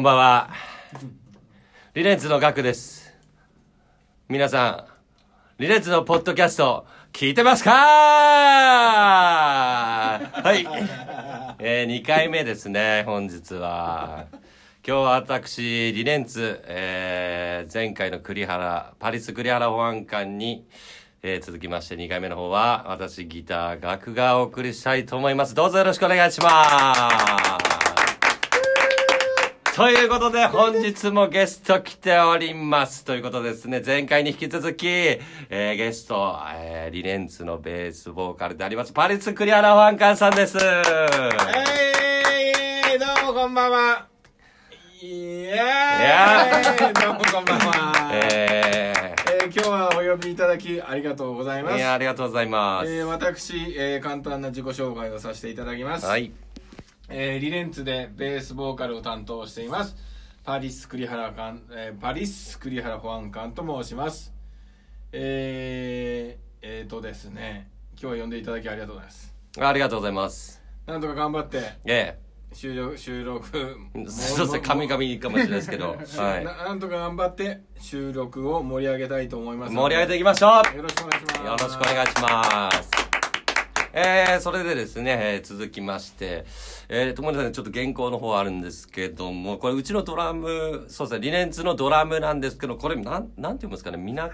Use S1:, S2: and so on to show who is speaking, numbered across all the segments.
S1: んばんは。リレンツのガクです。皆さん、リレンツのポッドキャスト、聞いてますか？はい。えー、2回目ですね、本日は。今日は私、リレンツ、えー、前回の栗原、パリス栗原保安官に、えー、続きまして2回目の方は、私ギター、ガクがお送りしたいと思います。どうぞよろしくお願いします。ということで、本日もゲスト来ております。ということでですね、前回に引き続き、えー、ゲスト、えー、リレンツのベースボーカルであります、パリス栗原ファンカンさんです。
S2: えー、どうもこんばんは。イエーどうもこんばんは。え
S1: え
S2: ー今日はお呼びいただきありがとうございま
S1: ー、
S2: す。
S1: いや、ありがとうございます。
S2: えー私、えー簡単な自己紹介をさせていただきます。
S1: はい。
S2: えーリレンツでベースボーカルを担当しています。パリス栗原かん、えーパリス栗原保安官と申します。えー、えーとですね、今日は呼んでいただきありがとうございます。
S1: ありがとうございます。
S2: なんとか頑張って
S1: え
S2: 収録収録
S1: え そうですね、神々かもしれないですけど、は
S2: ななんとか頑張って収録を盛り上げたいと思います
S1: 盛り上げていきましょう
S2: よろしくお願いします
S1: よろしくお願いします。えー、それでですね、えー続きまして、えー、ともさんちょっと原稿の方あるんですけども、これうちのドラム、そうですね、リネンツのドラムなんですけど、これなん、なんて読むんですかね、みな、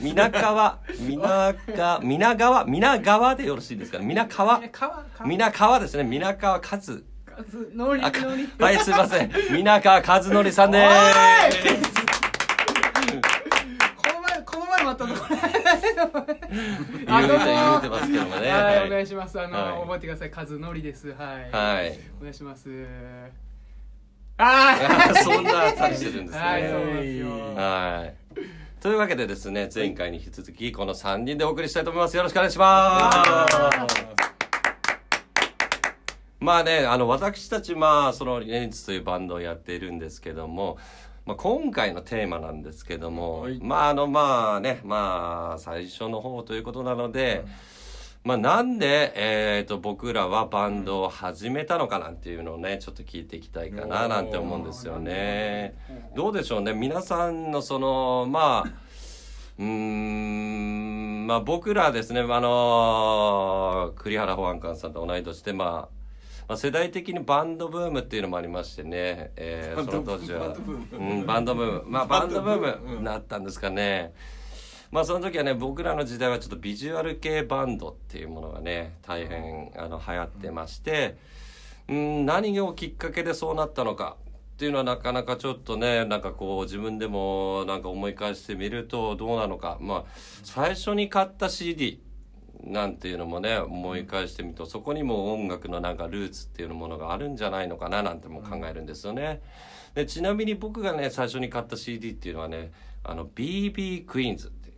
S1: みなかわ、みなが、みながわ、みながわでよろしいですかね、みなかわ、
S3: 川？
S1: みなかわですね、みなかわかず、か
S3: ノリ
S1: はい、すいません、みなかわかずのりさんでー
S3: この前この前もあったの。これ
S1: す。言うて、言うてますけどもね。
S3: はいお願いしますあの、
S1: はい
S3: 覚えてください数ノリですはい、
S1: はい。
S3: お願いしますあ
S1: そんなあったりしてるんですね。
S3: はいそうですよ
S1: はい。というわけでですね、前回に引き続き、この3人でお送りしたいと思います。よろしくお願いします。まあね、あの、私たち、まあ、その、リネンツというバンドをやっているんですけども、まあ、今回のテーマなんですけども、
S2: はい。
S1: まあ、あの、まあね、まあ、最初の方ということなので、まあ、なんで、えっ、と、僕らはバンドを始めたのかなんていうのをね、ちょっと聞いていきたいかな、なんて思うんですよね。ど。うでしょうね、皆さんのその、まあ、うーん、まあ僕らですね、あの栗原保安官さんと同い年で、まあ、まあ、世代的にバンドブームっていうのもありましてね、えー、その当時は、
S2: バンドブーム。
S1: うん、バンドブーム、まあバンドブー
S2: ム。
S1: なったんですかね。まあその時はね、僕らの時代はちょっとビジュアル系バンドっていうものがね、大変あの流行ってまして、うん、何をきっかけでそうなったのかっていうのはなかなかちょっとね、なんかこう自分でもなんか思い返してみるとどうなのか。まあ最初に買った CD なんていうのもね、思い返してみるとそこにも音楽のなんかルーツっていうものがあるんじゃないのかななんても考えるんですよね。でちなみに僕がね、最初に買った CD っていうのはね、あの BB クイーンズってい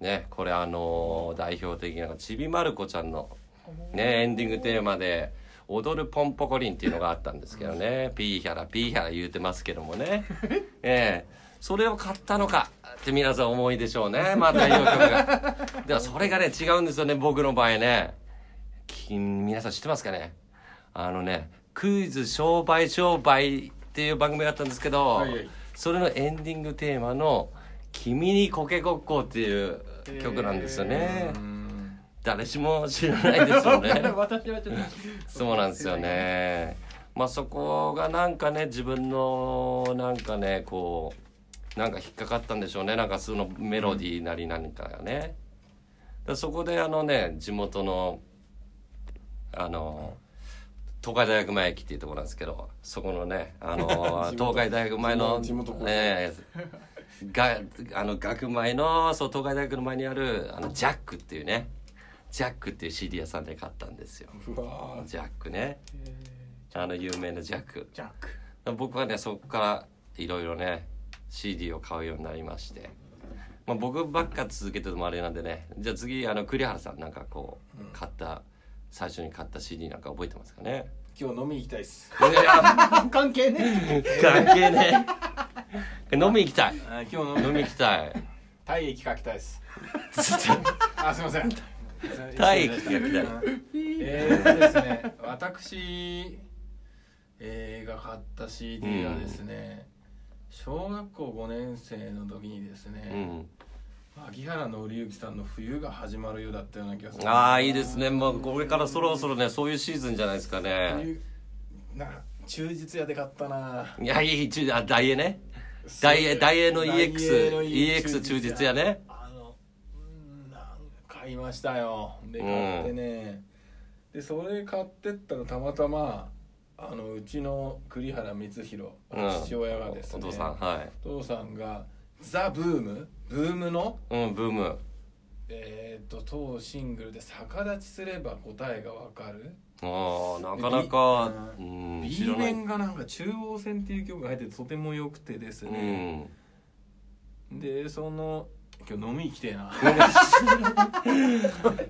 S1: うね、これあの代表的なちびまる子ちゃんのね、エンディングテーマで、踊るポンポコリンっていうのがあったんですけどね、ピーヒャラ、ピーヒャラ言うてますけどもね。ええそれを買ったのかって皆さん思いでしょうね、まあ代表曲が。でもそれがね、違うんですよね、僕の場合ね。き皆さん知ってますかね？あのね、クイズ商売商売っていう番組があったんですけど、
S2: はいはい
S1: それのエンディングテーマの、君にコケコッコーっていう曲なんですよね。
S2: うん
S1: 誰しも知らないですよね。そうなんですよね。まあそこがなんかね自分のなんかねこうなんか引っかかったんでしょうね。なんかそのメロディーなり何かがね。でそこであのね地元のあの東海大学前駅っていうところなんですけどそこのねあの 東海大学前の
S2: 地元高校。
S1: ねがあの学前のそう東海大学の前にあるあのジャックっていうねジャックっていう CD 屋さんで買ったんですよ。ジャックね。あの有名なジャック。
S3: ジャック。
S1: 僕はねそこからいろいろね CD を買うようになりまして、まあ、僕ばっか続けてるのもあれなんでね。じゃあ次あの栗原さんなんかこう買った最初に買った CD なんか覚えてますかね？
S2: 今日飲み行きたいっす。
S3: 関係ね。
S1: 関係ね。え飲み行きたい。
S2: あ今日飲み
S1: 行きたい。
S2: 体液かきたいっす。あすいません。
S1: 体液かきたい。
S2: えーとですね私映画買った CD がですね、小学校5年生の時にです
S1: う
S2: ね、
S1: ん。
S2: 牧原紀之さんの「冬が始まるよ」だったような気がする。
S1: ああいいですね。もうこれからそろそろねそういうシーズンじゃないですかね。
S2: 冬な忠実屋で買ったな。い
S1: やいいちゅあダイエーね。ダイエーダイエーの
S2: ダイエーの
S1: EX EX 忠実やね。
S2: あのうんなん買いましたよ。で買ってね、でそれ買ってったらたまたまあのうちの栗原光弘、
S1: うん。
S2: 父親がですね
S1: お父さんはい。
S2: お父さんがザ・ブーム？ブームの？
S1: うんブーム。
S2: えっ、と当シングルで逆立ちすれば答えがわかる。
S1: ああなかなか
S2: う
S1: うん
S2: B 面がなんか中央線っていう曲が入っててとても良くてです
S1: う
S2: ね、
S1: ん。
S2: でその今日飲み行きてえな。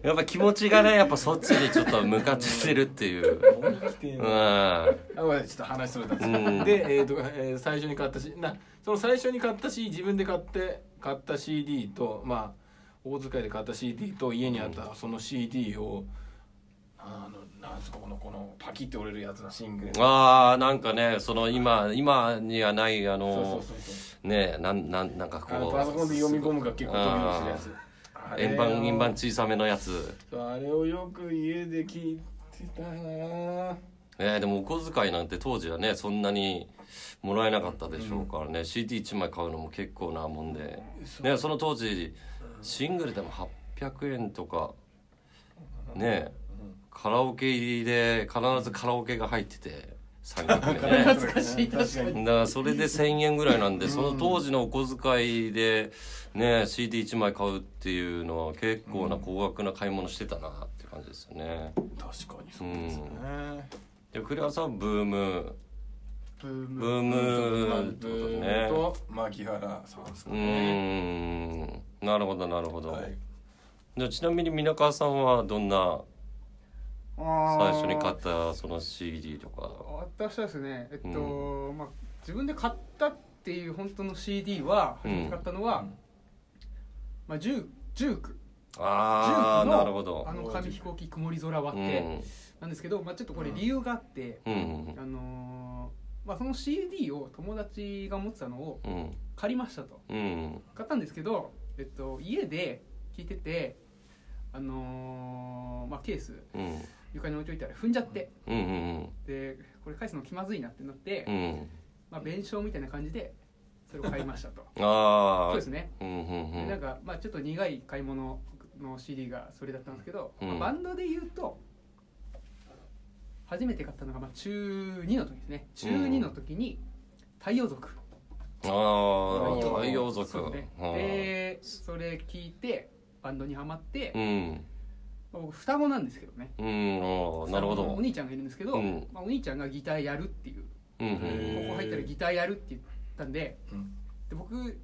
S1: やっぱ気持ちがねやっぱそっちにちょっと向かっちゃってるっていう。
S2: 飲み行きてえ
S1: うん。
S2: なあごめんちょっと話それたんです
S1: うん。
S2: で、えーとえー最初に買ったしなその最初に買ったし自分で買って買った CD とまあ大遣いで買った CD と家にあったその CD をあのなんのこのパキって折れるやつのシングル。
S1: ああなんかねその今今にはないあのねなんなんなんかこう。
S2: パソコンで読み込むから結構ドキドキするやつ
S1: 円盤円盤小さめのやつ。
S2: あれをよく家で聞いてたな。
S1: えー、でもお小遣いなんて当時はねそんなにもらえなかったでしょうからね、CD1 枚買うのも結構なもんで、ね、その当時シングルでも800円とかねカラオケ入りで必ずカラオケが入ってて 3曲目。ね
S2: 懐かしい確かに。
S1: だからそれで1,000円ぐらいなんでその当時のお小遣いでね CD1 枚買うっていうのは結構な高額な買い物してたなって感じですよね。
S2: 確かにそうですね、
S1: で栗原さんはブーム。
S3: ブーム。
S1: ブームってことね。
S2: と牧原さんですか
S1: う
S2: ね、
S1: ーん。なるほどなるほど、
S2: はい。
S1: じゃあちなみに皆川さんはどんな最初に買ったその CD とか。
S3: 私はですねえっと、まあ自分で買ったっていう本当の CD は初めて買ったのは、
S2: うん
S3: まあ、ジュージューク。
S1: ああなるほど。
S3: あの紙飛行機曇り空割
S1: う
S3: って、
S1: ん。
S3: なんですけど、まあ、ちょっとこれ理由があって、
S1: うん。
S3: あのーまあ、その CD を友達が持ってたのを
S1: うん。
S3: 借りましたと。
S1: うん。
S3: 買ったんですけど、えっと、家で聞いててあのーまあ、ケース。
S1: うん
S3: 床に置いといたら踏んじゃって。
S1: うんうん
S3: でこれ返すの気まずいなってなって、
S1: うん。
S3: まあ、弁償みたいな感じでそれを買いましたと。
S1: ああ
S3: そうですね。
S1: うんうんうん。
S3: でなんか、まあ、ちょっと苦い買い物の CD がそれだったんですけど、
S1: うん。
S3: まあバンドで言うと初めて買ったのが、まあ、中2の時ですね。中2の時に太陽族。
S1: ああ太陽族。
S3: ね。
S1: はあ
S3: でそれ聞いてバンドにはまって、
S1: うん。
S3: まあ僕双子なんですけどね。
S1: うんああなるほど。
S3: お兄ちゃんがいるんですけど、
S1: うん。
S3: まあ、お兄ちゃんがギターやるっていう。
S1: うん
S3: ここ入ったらギターやるって言ったんで
S2: うん。
S3: で僕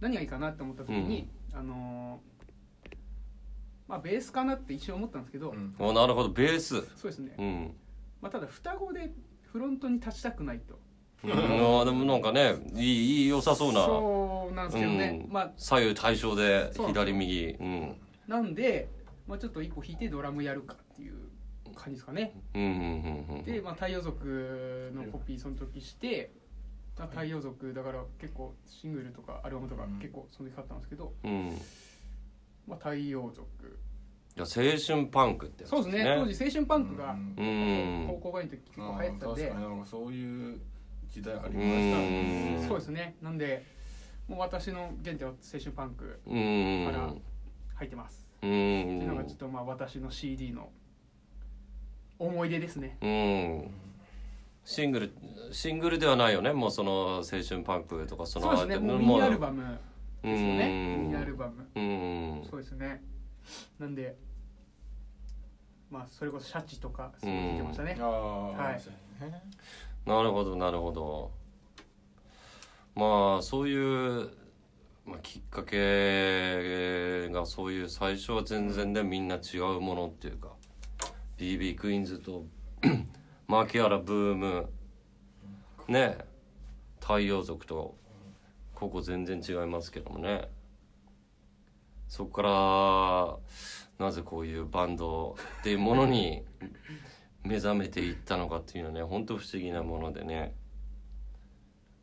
S3: 何がいいかなって思った時に、あのーまあベースかなって一瞬思ったんですけど、
S2: うん。
S1: あなるほど。ベース。
S3: そうですね、
S1: うん。
S3: まあ、ただ双子でフロントに立ちたくないと。
S1: うん。でもなんかねいいいい良さそうな。
S3: そうなんですけどね、
S1: うん。
S3: まあ
S1: 左右対称で左右。うん。
S3: なんで、まあ、ちょっと一歩引いてドラムやるかっていう感じですかね。
S1: うんうんうんうん
S3: で、まあ、太陽族のコピーその時して、まあ、太陽族だから結構シングルとかアルバムとか
S2: うん。
S3: 結構その時買ったんですけど、
S1: うん。
S3: まあ、太陽族。
S1: じゃあ青春パンクってやつ
S3: そうですね。当時青春パンクが高校外の時結構流行ってたんで、
S2: 確かに。なんかそういう時代ありました
S1: う
S3: そうですね。なんでもう私の原点は青春パンク
S1: うん
S3: から入ってます、
S1: う
S3: っていうのが
S1: ん
S3: ちょっとまあ私の CD の思い出ですね。
S1: うん。シングルシングルではないよね。もうその青春パンクとかその
S3: そうですね。も。うミニアルバムですよね。
S1: うん。
S3: ミニアルバム。
S1: うん。
S3: そうですね。なんでまあそれこそシャチとかすごい聞いてましたね。
S2: ああ
S3: はい。
S1: なるほどなるほど。まあそういう、まあ、きっかけがそういう最初は全然ねみんな違うものっていうか BB クイーンズと 牧原ブームね太陽族とここ全然違いますけどもね。そこからなぜこういうバンドっていうものに 目覚めていったのかっていうのはね本当不思議なものでね。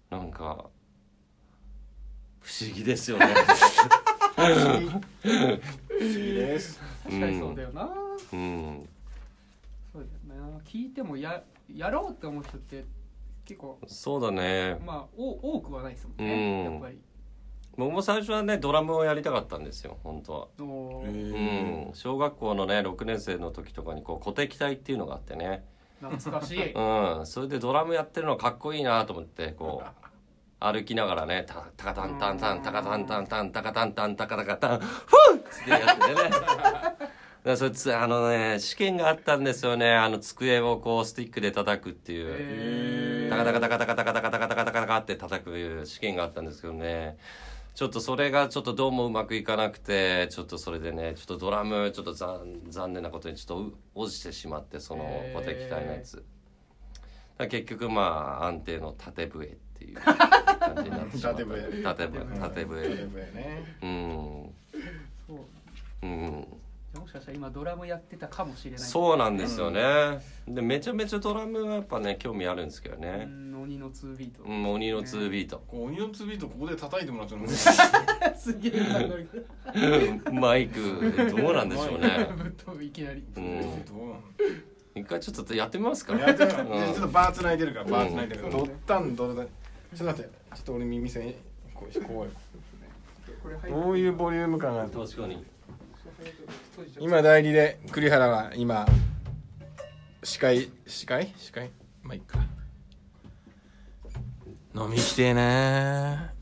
S1: なんか不思議ですよね。
S2: 不思議です。
S3: 確かにそうだよな、
S1: うん。
S3: そうだよな。聞いてもややろうって思う人って結構
S1: そうだね。
S3: まあお多くはないですもんね、
S1: うん。
S3: やっぱり。
S1: 僕も最初はねドラムをやりたかったんですよ本当は。うん小学校のね6年生の時とかにこう鼓笛隊っていうのがあってね。
S3: 懐かしい。
S1: うん。それでドラムやってるのかっこいいなと思ってこう歩きながらねタタカタンタンタンタカタンタンタンタカタンタンタカタカタンフーッつってやっててね。だ そいつあのね試験があったんですよね。あの机をこうスティックで叩くっていう。
S3: へー。
S1: タカタカタカタカタカタカタカタカタカタカって叩く試験があったんですけどねちょっとそれがちょっとどうもうまくいかなくてちょっとそれでねちょっとドラムちょっと残残念なことにちょっとう落ちてしまってその
S3: へー
S1: 鼓笛隊のやつ結局まあ安定の縦笛っていう感じになってしまった
S2: 縦笛
S1: 縦笛。縦
S2: 縦
S1: 笛
S2: 笛ね。
S1: うん。
S3: そう。
S1: うん。
S3: じゃあもしかしたら今ドラムやってたかもしれない。
S1: そうなんですよね。でめちゃめちゃドラムはやっぱね興味あるんですけど
S3: う
S1: ね
S3: ん。鬼の2ビート、
S1: うん鬼の2ビート。
S2: こうオニオンツービートここで叩いてもらっても
S3: すげえ
S1: マイクどうなんでしょうね。
S3: ぶっ飛ぶいきなり。
S1: うん。
S2: どうなの
S1: 一回ちょっとやってみますか。
S2: やってみよう。
S1: うん。
S2: ちょっとバーつないでるからバーつないでるから。
S3: うん。
S2: ドッタンドッタンちょっと待ってちょっと俺耳栓こうこ
S3: これ入
S2: ういうボリューム感がある？
S1: 確かに。
S2: 今代理で栗原は今司会司会司会まあいいか。飲みきてえな。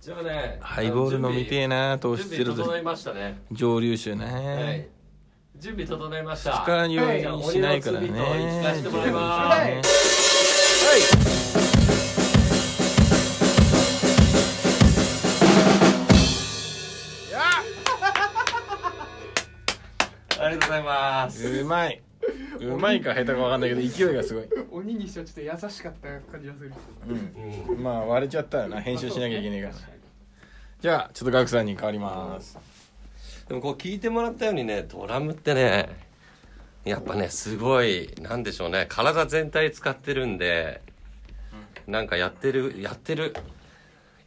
S1: じゃあね
S2: ハイボール飲みてえな。糖質ゼロで。
S1: 準備整いましたね。
S2: 蒸留酒
S1: はい。
S2: ね
S1: 準備整いました。
S2: 二日入院しないからね。
S1: じゃあ鬼のツービート聞かせてもらい。
S3: はい
S1: ざいます。
S2: うまい。うまいか下手か分かんないけど勢いがすごい。
S3: 鬼にしてはちょっと優しかった感じがする。
S2: うん。まあ割れちゃったよな。編集しなきゃいけないから。じゃあちょっとガクさんに変わります。
S1: でもこう聞いてもらったようにねドラムってねやっぱねすごいなんでしょうね。体全体使ってるんでなんかやってるやってる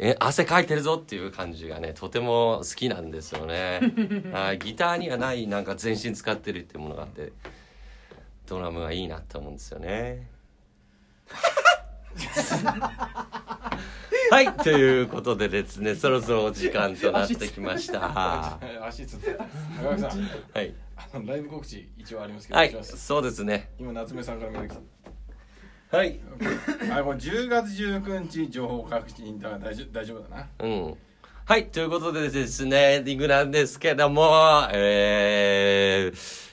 S1: え汗かいてるぞっていう感じがねとても好きなんですよね。はいギターにはないなんか全身使ってるっていうものがあってドラムはいいなって思うんですよね。はいということでですねそろそろお時間となってきました。
S2: 足つってガクさん。
S1: はい。
S2: あのライブ告知一応ありますけど、
S1: はいそうですね。
S2: 今夏目さんからメール来
S1: はい。
S2: たあこれ10月19日情報確認だから大丈夫大丈夫だな。
S1: うん。はいということでですねエンディングなんですけどもえー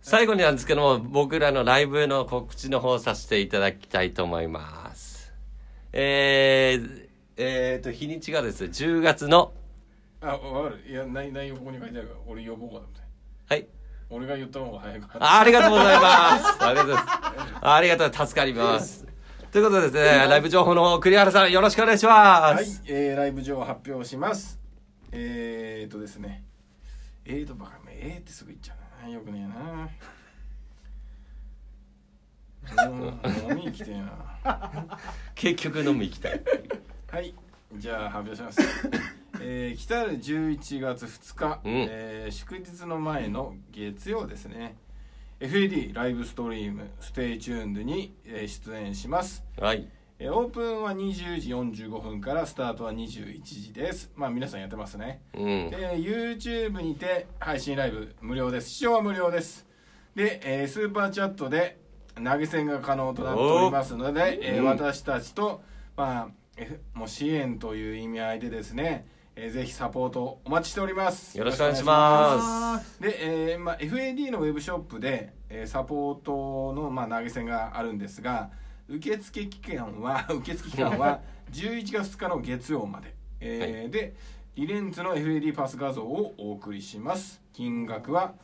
S1: 最後になんですけども僕らのライブの告知の方させていただきたいと思います。えー、えーと日にちがですね10月の
S2: あわかる。いや内内容ここに書いてあるから俺呼ぼうかと思って。
S1: はい
S2: 俺が言った方が早いか
S1: あ ありがとうございます。ありがとうございます。ありがとう、助かります。ということでですね、ライブ情報の方栗原さんよろしくお願いします。
S2: はい、えー、ライブ上発表します。えーとですね。えーとばかえーってすぐ言っちゃうな。よくねえな。うん飲みに来てえな
S1: 結局飲み行きたい。
S2: はい。じゃあ発表しますえー、来たる11月2日、
S1: うん。
S2: えー祝日の前の月曜ですね。FAD live stream stay tunes に、えー出演します。
S1: はい。
S2: えーオープンは20時45分からスタートは21時です。まあ皆さんやってますね。
S1: うん。
S2: で YouTube にて配信ライブ無料です。視聴は無料です。で、えースーパーチャットで投げ銭が可能となっておりますので、えー
S1: うん
S2: 私たちと、まあ、F- もう支援という意味合いでですね、えーぜひサポートお待ちしております。
S1: よろしくお願いします。
S2: す。で、えーまあ、FAD のウェブショップで、えーサポートの、まあ、投げ銭があるんですが受付期間は 受付期間は 11月2日の月曜まで、えーでリレンツの FAD パス画像をお送りします。金額は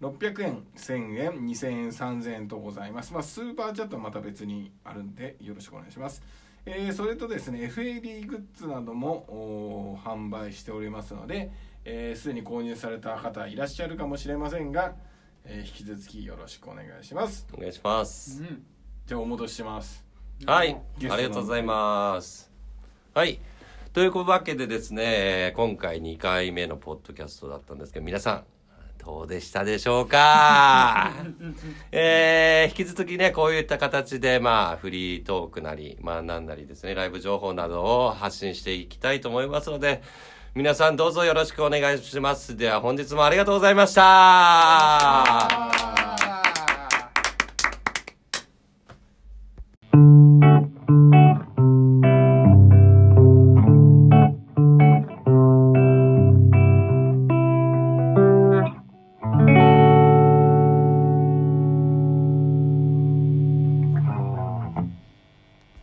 S2: 600円1000円2000円3000円とございます、まあ、スーパーチャットはまた別にあるんでよろしくお願いしますえーそれとですね FAD グッズなども販売しておりますので、えーすでに購入された方いらっしゃるかもしれませんが、ええー引き続きよろしくお願いします
S1: お願いします。
S3: うん
S2: じゃあお戻しします
S1: はい、ありがとうございます。はい。というわけでですね、えー今回2回目のポッドキャストだったんですけど、皆さん、どうでしたでしょうか？えー引き続きね、こういった形で、まあ、フリートークなり、まあ、なんなりですね、ライブ情報などを発信していきたいと思いますので、皆さんどうぞよろしくお願いします。では、本日もありがとうございました。